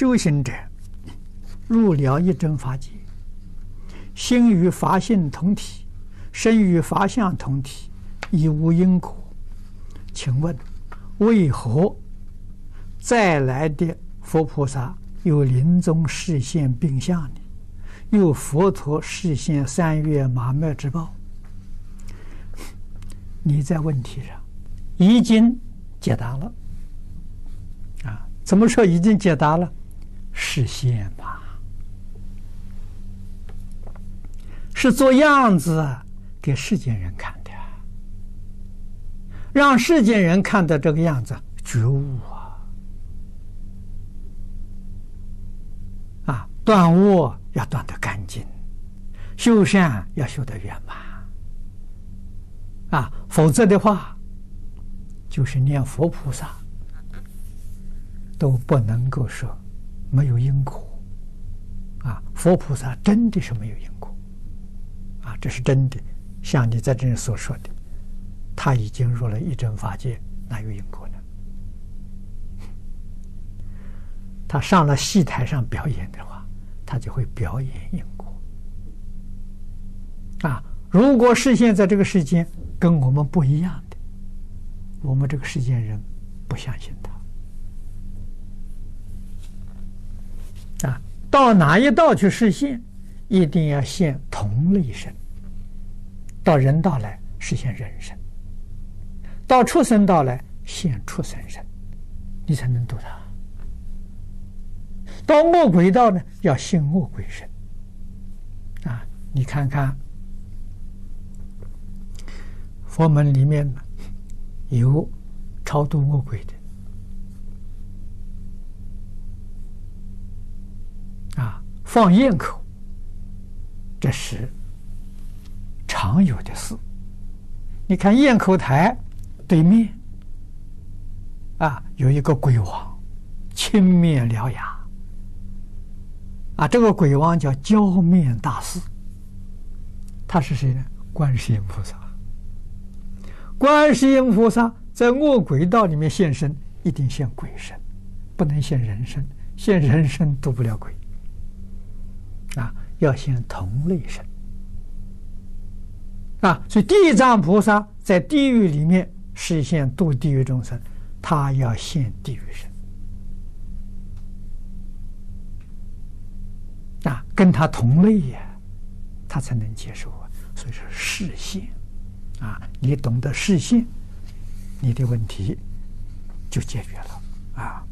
修行者入了一真法界，心与法性同体，身与法相同体，亦无因果。请问，为何再来的佛菩萨有临终示现病相呢？有佛陀示现三月马麦之报？你在问题上已经解答了啊？怎么说已经解答了？示现吧，是做样子给世间人看的，让世间人看到这个样子觉悟啊，啊，断恶要断得干净，修善要修得圆满，啊，否则的话，就是念佛菩萨都不能够说。没有因果，啊，佛菩萨真的是没有因果，啊，这是真的。像你在这里所说的，他已经入了一真法界，哪有因果呢？他上了戏台上表演的话，他就会表演因果。啊，如果是现在这个世间跟我们不一样的，我们这个世间人不相信他。到哪一道去示现，一定要现同类身。到人道来实现人身，到畜生道来现畜生身，你才能度他。到饿鬼道呢，要现饿鬼身。啊，你看看佛门里面有超度饿鬼的。啊放焰口，这是常有的事。你看焰口台对面啊，有一个鬼王，青面獠牙。啊，这个鬼王叫焦面大士。他是谁呢？观世音菩萨。观世音菩萨在恶鬼道里面现身，一定现鬼身，不能现人身。现人身渡不了鬼。啊，要现同类身啊，所以地藏菩萨在地狱里面示现度地狱众生，他要现地狱身啊，跟他同类呀，他才能接受啊。所以说示现啊，你懂得示现，你的问题就解决了啊。